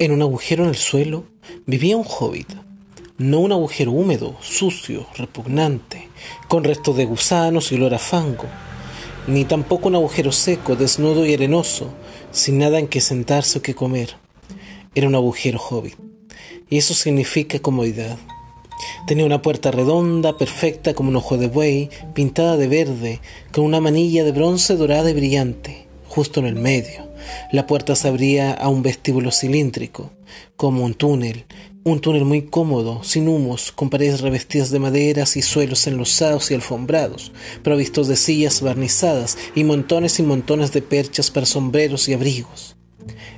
En un agujero en el suelo vivía un hobbit. No un agujero húmedo, sucio, repugnante, con restos de gusanos y olor a fango, ni tampoco un agujero seco, desnudo y arenoso, sin nada en que sentarse o que comer. Era un agujero hobbit, y eso significa comodidad. Tenía una puerta redonda, perfecta como un ojo de buey, pintada de verde, con una manilla de bronce dorada y brillante, justo en el medio. La puerta se abría a un vestíbulo cilíndrico, como un túnel, un túnel muy cómodo, sin humos, con paredes revestidas de maderas y suelos enlosados y alfombrados, provistos de sillas barnizadas y montones y montones de perchas para sombreros y abrigos.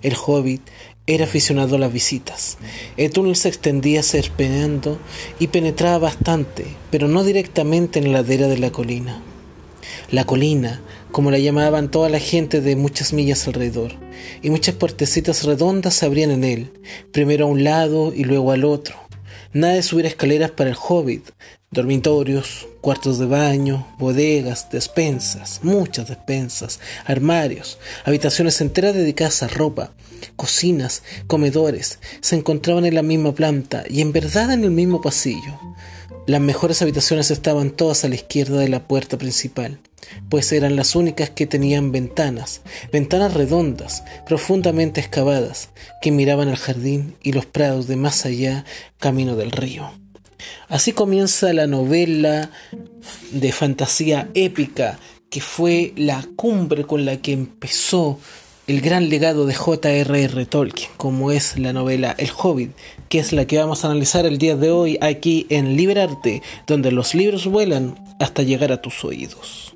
El hobbit era aficionado a las visitas. El túnel se extendía serpeando y penetraba bastante, pero no directamente en la ladera de la colina. La colina, como la llamaban toda la gente de muchas millas alrededor, y muchas puertecitas redondas se abrían en él, primero a un lado y luego al otro. Nada de subir escaleras para el hobbit, dormitorios, cuartos de baño, bodegas, despensas, muchas despensas, armarios, habitaciones enteras dedicadas a ropa, cocinas, comedores, se encontraban en la misma planta y en verdad en el mismo pasillo. Las mejores habitaciones estaban todas a la izquierda de la puerta principal, pues eran las únicas que tenían ventanas, ventanas redondas, profundamente excavadas, que miraban al jardín y los prados de más allá, camino del río. Así comienza la novela de fantasía épica que fue la cumbre con la que empezó el gran legado de J.R.R. Tolkien, como es la novela El Hobbit, que es la que vamos a analizar el día de hoy aquí en Liberarte, donde los libros vuelan hasta llegar a tus oídos.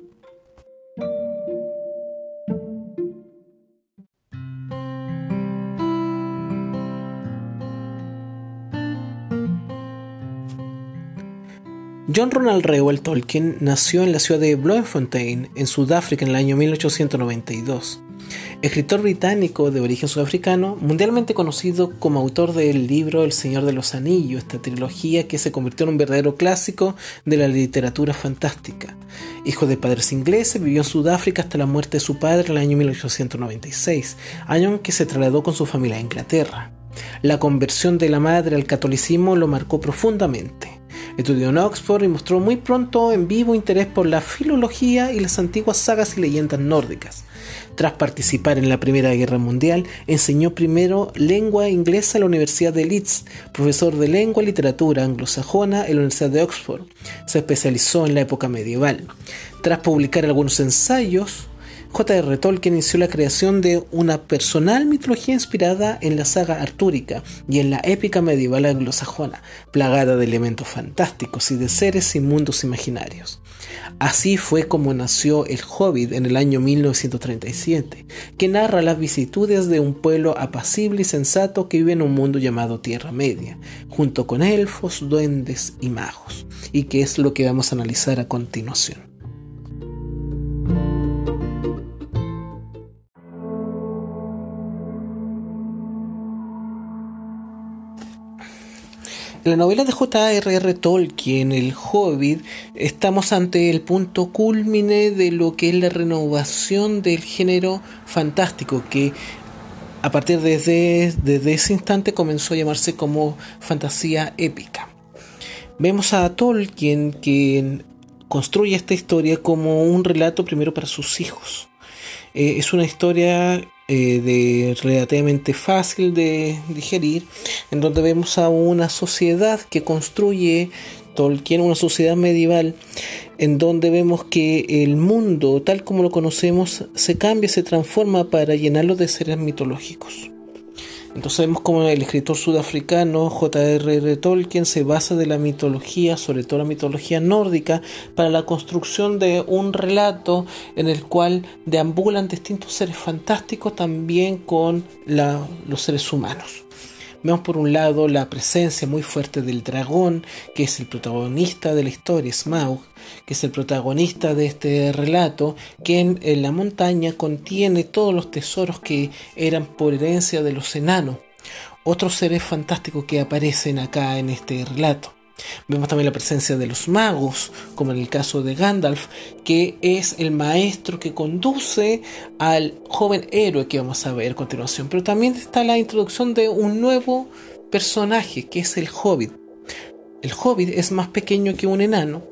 John Ronald Reuel Tolkien nació en la ciudad de Bloemfontein, en Sudáfrica, en el año 1892 escritor británico de origen sudafricano, mundialmente conocido como autor del libro El Señor de los Anillos, esta trilogía que se convirtió en un verdadero clásico de la literatura fantástica. Hijo de padres ingleses, vivió en Sudáfrica hasta la muerte de su padre en el año 1896, año en que se trasladó con su familia a Inglaterra. La conversión de la madre al catolicismo lo marcó profundamente. Estudió en Oxford y mostró muy pronto en vivo interés por la filología y las antiguas sagas y leyendas nórdicas. Tras participar en la Primera Guerra Mundial, enseñó primero lengua inglesa en la Universidad de Leeds, profesor de lengua y literatura anglosajona en la Universidad de Oxford. Se especializó en la época medieval. Tras publicar algunos ensayos, J.R. Tolkien inició la creación de una personal mitología inspirada en la saga artúrica y en la épica medieval anglosajona, plagada de elementos fantásticos y de seres y mundos imaginarios. Así fue como nació El Hobbit en el año 1937, que narra las vicitudes de un pueblo apacible y sensato que vive en un mundo llamado Tierra Media, junto con elfos, duendes y magos, y que es lo que vamos a analizar a continuación. La novela de J.R.R. Tolkien, El Hobbit, estamos ante el punto culmine de lo que es la renovación del género fantástico, que a partir de ese instante comenzó a llamarse como fantasía épica. Vemos a Tolkien que construye esta historia como un relato primero para sus hijos. Eh, es una historia eh, de relativamente fácil de digerir, en donde vemos a una sociedad que construye Tolkien, una sociedad medieval, en donde vemos que el mundo, tal como lo conocemos, se cambia, se transforma para llenarlo de seres mitológicos. Entonces vemos como el escritor sudafricano J.R.R. Tolkien se basa de la mitología, sobre todo la mitología nórdica, para la construcción de un relato en el cual deambulan distintos seres fantásticos también con los seres humanos. Vemos por un lado la presencia muy fuerte del dragón, que es el protagonista de la historia, Smaug, que es el protagonista de este relato, que en, la montaña contiene todos los tesoros que eran por herencia de los enanos, otros seres fantásticos que aparecen acá en este relato. Vemos también la presencia de los magos, como en el caso de Gandalf, que es el maestro que conduce al joven héroe que vamos a ver a continuación. Pero también está la introducción de un nuevo personaje, que es el hobbit. El hobbit es más pequeño que un enano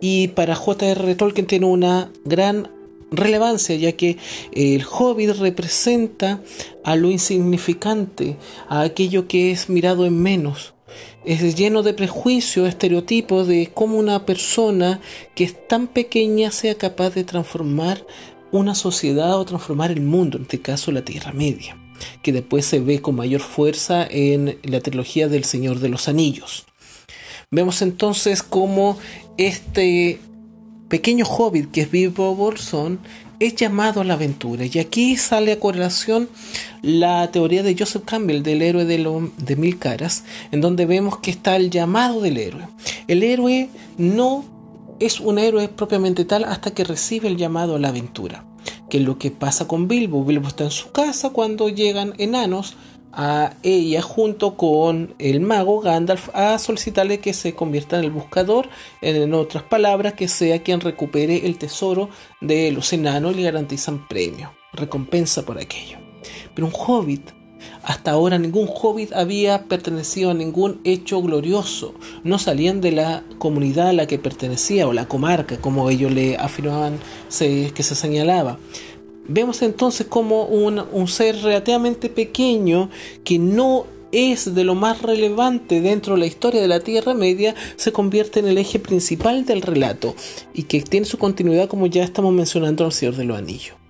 y para J.R. Tolkien tiene una gran relevancia, ya que el hobbit representa a lo insignificante, a aquello que es mirado en menos. Es lleno de prejuicios, estereotipos de cómo una persona que es tan pequeña sea capaz de transformar una sociedad o transformar el mundo, en este caso la Tierra Media, que después se ve con mayor fuerza en la trilogía del Señor de los Anillos. Vemos entonces cómo este pequeño hobbit que es Bilbo Bolsón es llamado a la aventura. Y aquí sale a correlación la teoría de Joseph Campbell del héroe de, mil caras, en donde vemos que está el llamado del héroe. El héroe no es un héroe propiamente tal hasta que recibe el llamado a la aventura. Que es lo que pasa con Bilbo. Bilbo está en su casa cuando llegan enanos a ella junto con el mago Gandalf a solicitarle que se convierta en el buscador, en otras palabras, que sea quien recupere el tesoro de los enanos y le garantizan premio, recompensa por aquello. Pero un hobbit, hasta ahora ningún hobbit había pertenecido a ningún hecho glorioso, no salían de la comunidad a la que pertenecía o la comarca, como ellos le afirmaban que se señalaba. Vemos entonces como un, ser relativamente pequeño que no es de lo más relevante dentro de la historia de la Tierra Media, se convierte en el eje principal del relato y que tiene su continuidad como ya estamos mencionando en El Señor de los Anillos.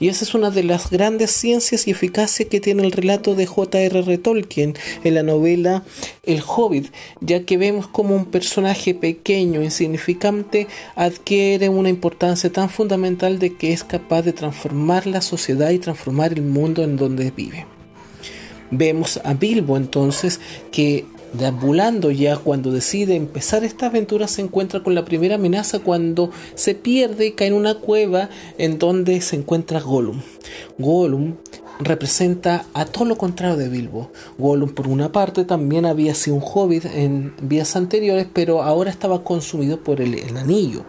Y esa es una de las grandes ciencias y eficacia que tiene el relato de J.R.R. Tolkien en la novela El Hobbit, ya que vemos como un personaje pequeño, insignificante, adquiere una importancia tan fundamental de que es capaz de transformar la sociedad y transformar el mundo en donde vive. Vemos a Bilbo entonces que Deambulando ya cuando decide empezar esta aventura se encuentra con la primera amenaza cuando se pierde y cae en una cueva en donde se encuentra Gollum. Gollum representa a todo lo contrario de Bilbo. Gollum por una parte también había sido un hobbit en vías anteriores pero ahora estaba consumido por el, el anillo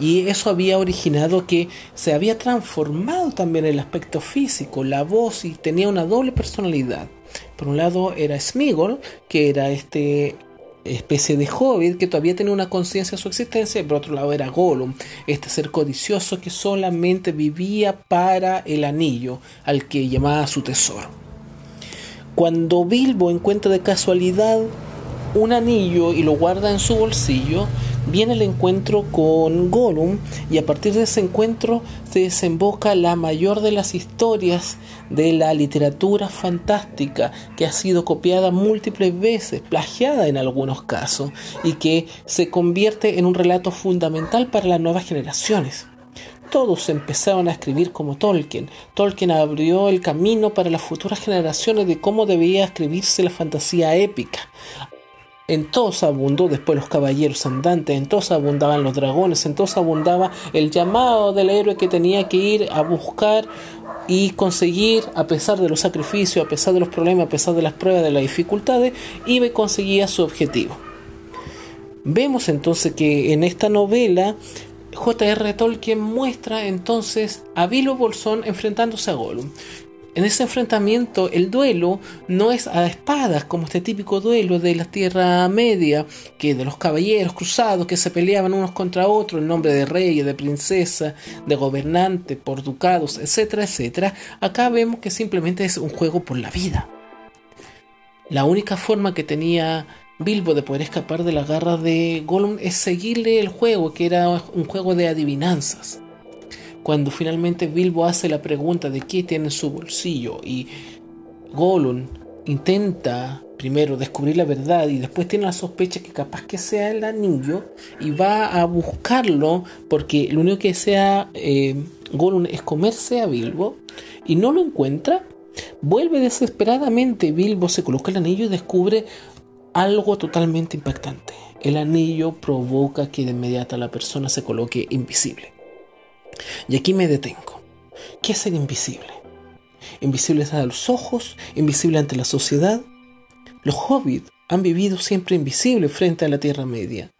y eso había originado que se había transformado también el aspecto físico, la voz y tenía una doble personalidad. Por un lado era Smigol, que era este especie de hobbit que todavía tenía una conciencia de su existencia, y por otro lado era Gollum, este ser codicioso que solamente vivía para el anillo al que llamaba su tesoro. Cuando Bilbo encuentra de casualidad un anillo y lo guarda en su bolsillo, viene el encuentro con Gollum y a partir de ese encuentro se desemboca la mayor de las historias de la literatura fantástica que ha sido copiada múltiples veces, plagiada en algunos casos y que se convierte en un relato fundamental para las nuevas generaciones. Todos empezaron a escribir como Tolkien. Tolkien abrió el camino para las futuras generaciones de cómo debía escribirse la fantasía épica en todos abundó después los caballeros andantes, en todos abundaban los dragones, en todos abundaba el llamado del héroe que tenía que ir a buscar y conseguir, a pesar de los sacrificios, a pesar de los problemas, a pesar de las pruebas, de las dificultades, iba y conseguía su objetivo. Vemos entonces que en esta novela J.R. Tolkien muestra entonces a Bilbo Bolsón enfrentándose a Gollum. En ese enfrentamiento el duelo no es a espadas como este típico duelo de la Tierra Media, que de los caballeros cruzados que se peleaban unos contra otros en nombre de reyes, de princesa, de gobernante, por ducados, etcétera, etcétera. Acá vemos que simplemente es un juego por la vida. La única forma que tenía Bilbo de poder escapar de la garra de Gollum es seguirle el juego, que era un juego de adivinanzas cuando finalmente Bilbo hace la pregunta de qué tiene en su bolsillo y Gollum intenta primero descubrir la verdad y después tiene la sospecha que capaz que sea el anillo y va a buscarlo porque lo único que sea eh, Gollum es comerse a Bilbo y no lo encuentra, vuelve desesperadamente, Bilbo se coloca el anillo y descubre algo totalmente impactante. El anillo provoca que de inmediato la persona se coloque invisible. Y aquí me detengo. ¿Qué es ser invisible? Invisible a los ojos, invisible ante la sociedad. Los hobbits han vivido siempre invisibles frente a la Tierra Media.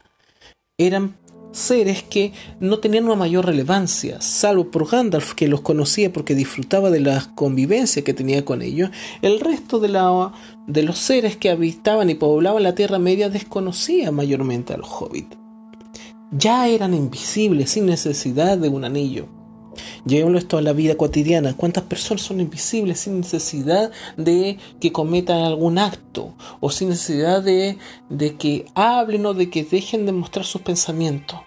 Eran seres que no tenían una mayor relevancia, salvo por Gandalf, que los conocía porque disfrutaba de la convivencia que tenía con ellos. El resto de, la, de los seres que habitaban y poblaban la Tierra Media desconocía mayormente a los hobbits. Ya eran invisibles sin necesidad de un anillo. Llevémoslo esto a la vida cotidiana. ¿Cuántas personas son invisibles sin necesidad de que cometan algún acto o sin necesidad de, de que hablen o de que dejen de mostrar sus pensamientos?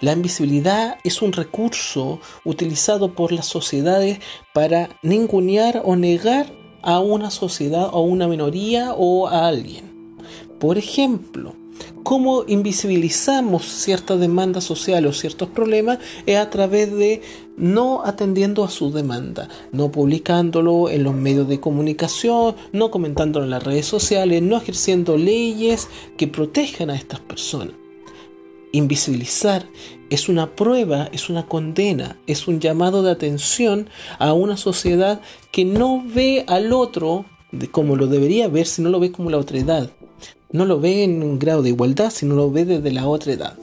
La invisibilidad es un recurso utilizado por las sociedades para ningunear o negar a una sociedad o a una minoría o a alguien. Por ejemplo, cómo invisibilizamos ciertas demandas sociales o ciertos problemas es a través de no atendiendo a su demanda, no publicándolo en los medios de comunicación, no comentándolo en las redes sociales, no ejerciendo leyes que protejan a estas personas. Invisibilizar es una prueba, es una condena, es un llamado de atención a una sociedad que no ve al otro como lo debería ver, sino lo ve como la otredad no lo ve en un grado de igualdad, sino lo ve desde la otra edad.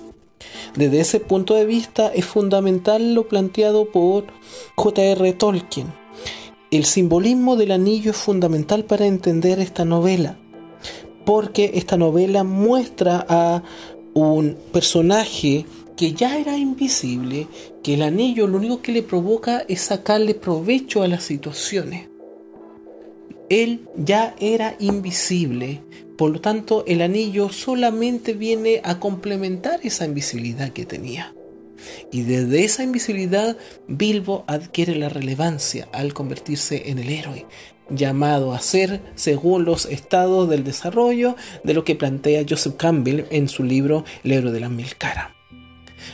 Desde ese punto de vista es fundamental lo planteado por J.R. Tolkien. El simbolismo del anillo es fundamental para entender esta novela, porque esta novela muestra a un personaje que ya era invisible, que el anillo lo único que le provoca es sacarle provecho a las situaciones. Él ya era invisible, por lo tanto, el anillo solamente viene a complementar esa invisibilidad que tenía. Y desde esa invisibilidad, Bilbo adquiere la relevancia al convertirse en el héroe, llamado a ser según los estados del desarrollo de lo que plantea Joseph Campbell en su libro El héroe de la mil cara.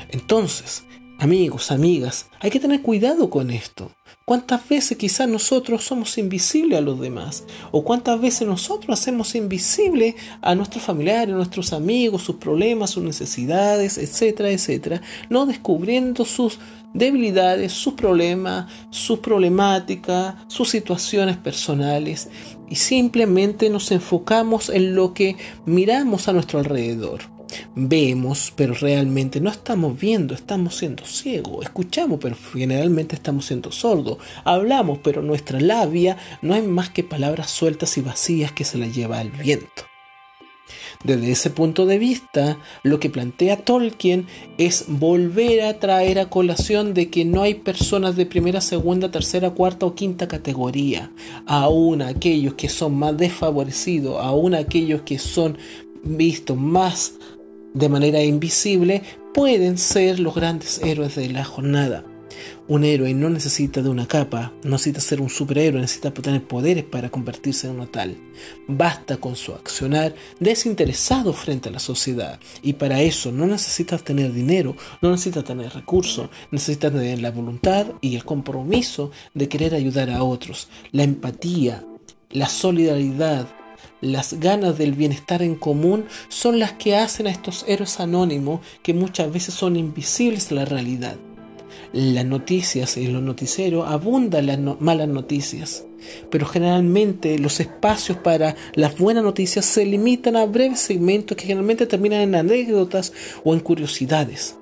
Entonces, amigos, amigas, hay que tener cuidado con esto. ¿Cuántas veces quizás nosotros somos invisibles a los demás? ¿O cuántas veces nosotros hacemos invisible a nuestros familiares, nuestros amigos, sus problemas, sus necesidades, etcétera, etcétera? No descubriendo sus debilidades, sus problemas, sus problemáticas, sus situaciones personales y simplemente nos enfocamos en lo que miramos a nuestro alrededor. Vemos, pero realmente no estamos viendo, estamos siendo ciegos. Escuchamos, pero generalmente estamos siendo sordos. Hablamos, pero nuestra labia no es más que palabras sueltas y vacías que se las lleva el viento. Desde ese punto de vista, lo que plantea Tolkien es volver a traer a colación de que no hay personas de primera, segunda, tercera, cuarta o quinta categoría. Aún aquellos que son más desfavorecidos, aún aquellos que son vistos más de manera invisible pueden ser los grandes héroes de la jornada. Un héroe no necesita de una capa, no necesita ser un superhéroe, necesita tener poderes para convertirse en uno tal. Basta con su accionar desinteresado frente a la sociedad. Y para eso no necesita tener dinero, no necesita tener recursos, necesita tener la voluntad y el compromiso de querer ayudar a otros, la empatía, la solidaridad, las ganas del bienestar en común son las que hacen a estos héroes anónimos que muchas veces son invisibles a la realidad. Las noticias y los noticieros abundan las malas noticias, pero generalmente los espacios para las buenas noticias se limitan a breves segmentos que generalmente terminan en anécdotas o en curiosidades.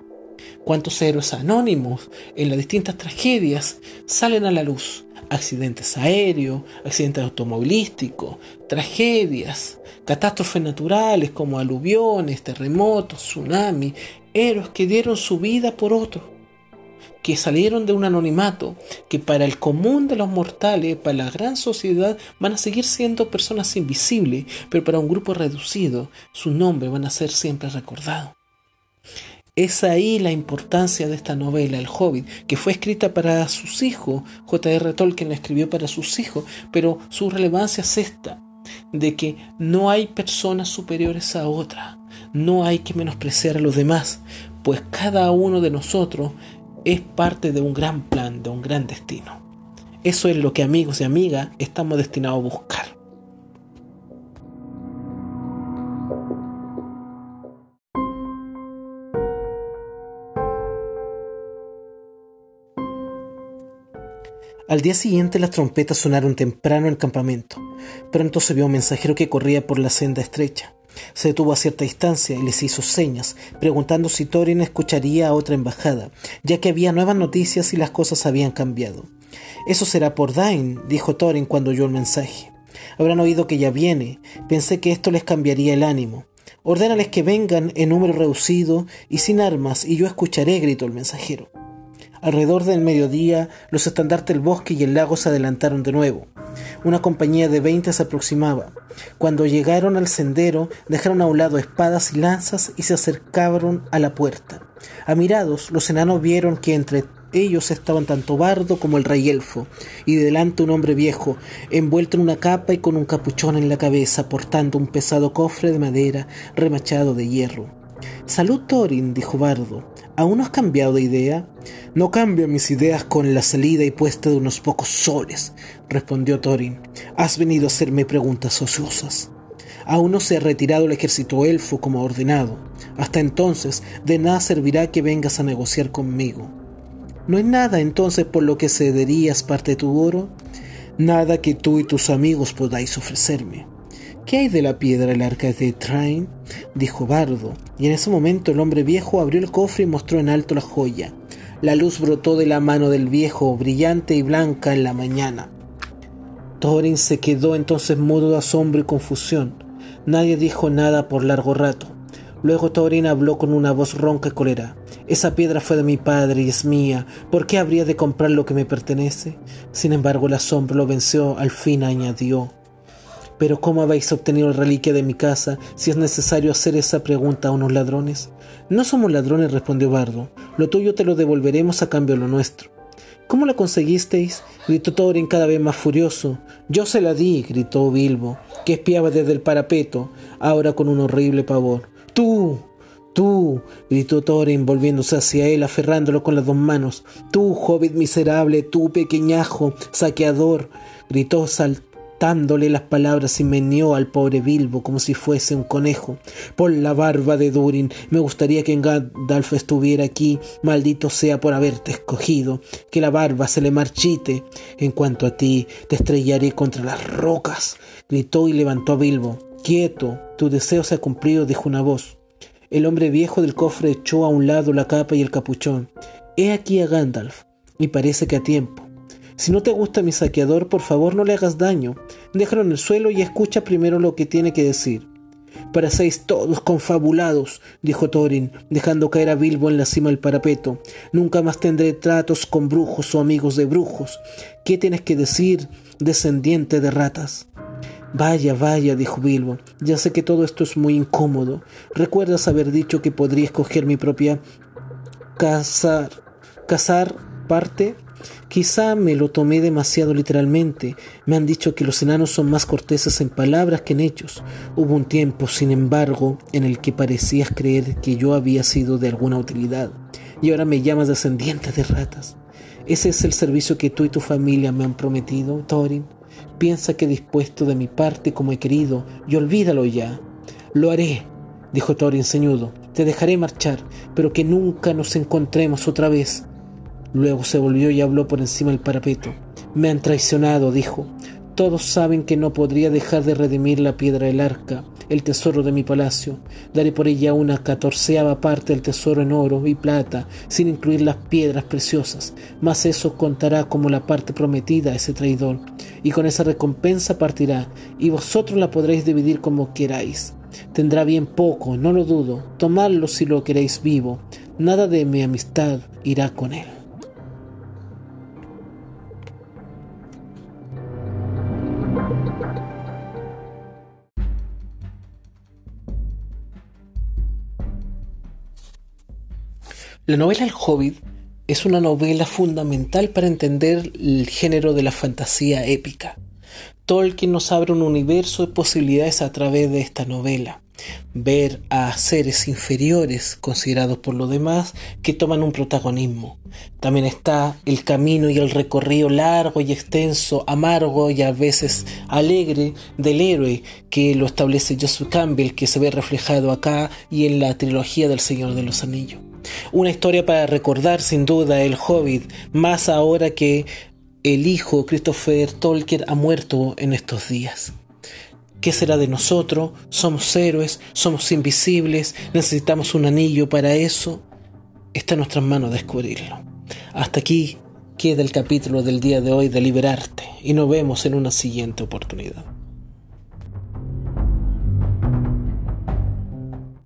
¿Cuántos héroes anónimos en las distintas tragedias salen a la luz? accidentes aéreos, accidentes automovilísticos, tragedias, catástrofes naturales como aluviones, terremotos, tsunamis, héroes que dieron su vida por otros, que salieron de un anonimato, que para el común de los mortales, para la gran sociedad, van a seguir siendo personas invisibles, pero para un grupo reducido, su nombre van a ser siempre recordados. Es ahí la importancia de esta novela, El Hobbit, que fue escrita para sus hijos. J.R. Tolkien la escribió para sus hijos, pero su relevancia es esta, de que no hay personas superiores a otras, no hay que menospreciar a los demás, pues cada uno de nosotros es parte de un gran plan, de un gran destino. Eso es lo que amigos y amigas estamos destinados a buscar. Al día siguiente las trompetas sonaron temprano en el campamento. Pronto se vio un mensajero que corría por la senda estrecha. Se detuvo a cierta distancia y les hizo señas, preguntando si Thorin escucharía a otra embajada, ya que había nuevas noticias y las cosas habían cambiado. Eso será por Dain, dijo Thorin cuando oyó el mensaje. Habrán oído que ya viene. Pensé que esto les cambiaría el ánimo. Ordénales que vengan en número reducido y sin armas, y yo escucharé, gritó el mensajero. Alrededor del mediodía, los estandartes del bosque y el lago se adelantaron de nuevo. Una compañía de veinte se aproximaba. Cuando llegaron al sendero, dejaron a un lado espadas y lanzas y se acercaron a la puerta. Admirados, los enanos vieron que entre ellos estaban tanto Bardo como el rey elfo, y delante un hombre viejo, envuelto en una capa y con un capuchón en la cabeza, portando un pesado cofre de madera remachado de hierro. Salud, Thorin, dijo Bardo. ¿Aún no has cambiado de idea? No cambio mis ideas con la salida y puesta de unos pocos soles, respondió Thorin. Has venido a hacerme preguntas ociosas. Aún no se ha retirado el ejército elfo como ordenado. Hasta entonces, de nada servirá que vengas a negociar conmigo. ¿No hay nada entonces por lo que cederías parte de tu oro? Nada que tú y tus amigos podáis ofrecerme. ¿Qué hay de la piedra del arca de Train? Dijo Bardo, y en ese momento el hombre viejo abrió el cofre y mostró en alto la joya. La luz brotó de la mano del viejo, brillante y blanca en la mañana. Thorin se quedó entonces mudo de asombro y confusión. Nadie dijo nada por largo rato. Luego Thorin habló con una voz ronca y cólera. Esa piedra fue de mi padre y es mía. ¿Por qué habría de comprar lo que me pertenece? Sin embargo, el asombro lo venció. Al fin añadió. Pero ¿cómo habéis obtenido la reliquia de mi casa si es necesario hacer esa pregunta a unos ladrones? No somos ladrones, respondió Bardo. Lo tuyo te lo devolveremos a cambio de lo nuestro. ¿Cómo la conseguisteis? gritó Thorin cada vez más furioso. Yo se la di, gritó Bilbo, que espiaba desde el parapeto, ahora con un horrible pavor. Tú, Tú, gritó Thorin volviéndose hacia él, aferrándolo con las dos manos. Tú, hobbit miserable, tú, pequeñajo, saqueador, gritó saltando dándole las palabras y meneó al pobre Bilbo como si fuese un conejo. Por la barba de Durin, me gustaría que Gandalf estuviera aquí, maldito sea por haberte escogido, que la barba se le marchite. En cuanto a ti, te estrellaré contra las rocas, gritó y levantó a Bilbo. Quieto, tu deseo se ha cumplido, dijo una voz. El hombre viejo del cofre echó a un lado la capa y el capuchón. He aquí a Gandalf, y parece que a tiempo. Si no te gusta mi saqueador, por favor no le hagas daño. Déjalo en el suelo y escucha primero lo que tiene que decir. Parecéis todos confabulados, dijo Thorin, dejando caer a Bilbo en la cima del parapeto. Nunca más tendré tratos con brujos o amigos de brujos. ¿Qué tienes que decir, descendiente de ratas? Vaya, vaya, dijo Bilbo, ya sé que todo esto es muy incómodo. ¿Recuerdas haber dicho que podría escoger mi propia casar, casar parte? Quizá me lo tomé demasiado literalmente. Me han dicho que los enanos son más corteses en palabras que en hechos. Hubo un tiempo, sin embargo, en el que parecías creer que yo había sido de alguna utilidad. Y ahora me llamas descendiente de ratas. ¿Ese es el servicio que tú y tu familia me han prometido, Thorin? Piensa que he dispuesto de mi parte como he querido y olvídalo ya. Lo haré, dijo Thorin ceñudo. Te dejaré marchar, pero que nunca nos encontremos otra vez. Luego se volvió y habló por encima del parapeto. Me han traicionado, dijo. Todos saben que no podría dejar de redimir la piedra del arca, el tesoro de mi palacio. Daré por ella una catorceava parte del tesoro en oro y plata, sin incluir las piedras preciosas. Mas eso contará como la parte prometida a ese traidor. Y con esa recompensa partirá, y vosotros la podréis dividir como queráis. Tendrá bien poco, no lo dudo. Tomadlo si lo queréis vivo. Nada de mi amistad irá con él. La novela El Hobbit es una novela fundamental para entender el género de la fantasía épica. Tolkien nos abre un universo de posibilidades a través de esta novela. Ver a seres inferiores considerados por los demás que toman un protagonismo. También está el camino y el recorrido largo y extenso, amargo y a veces alegre del héroe que lo establece Joseph Campbell, que se ve reflejado acá y en la trilogía del Señor de los Anillos. Una historia para recordar sin duda el Hobbit, más ahora que el hijo Christopher Tolkien ha muerto en estos días. ¿Qué será de nosotros? ¿Somos héroes? ¿Somos invisibles? ¿Necesitamos un anillo para eso? Está en nuestras manos descubrirlo. Hasta aquí queda el capítulo del día de hoy de Liberarte y nos vemos en una siguiente oportunidad.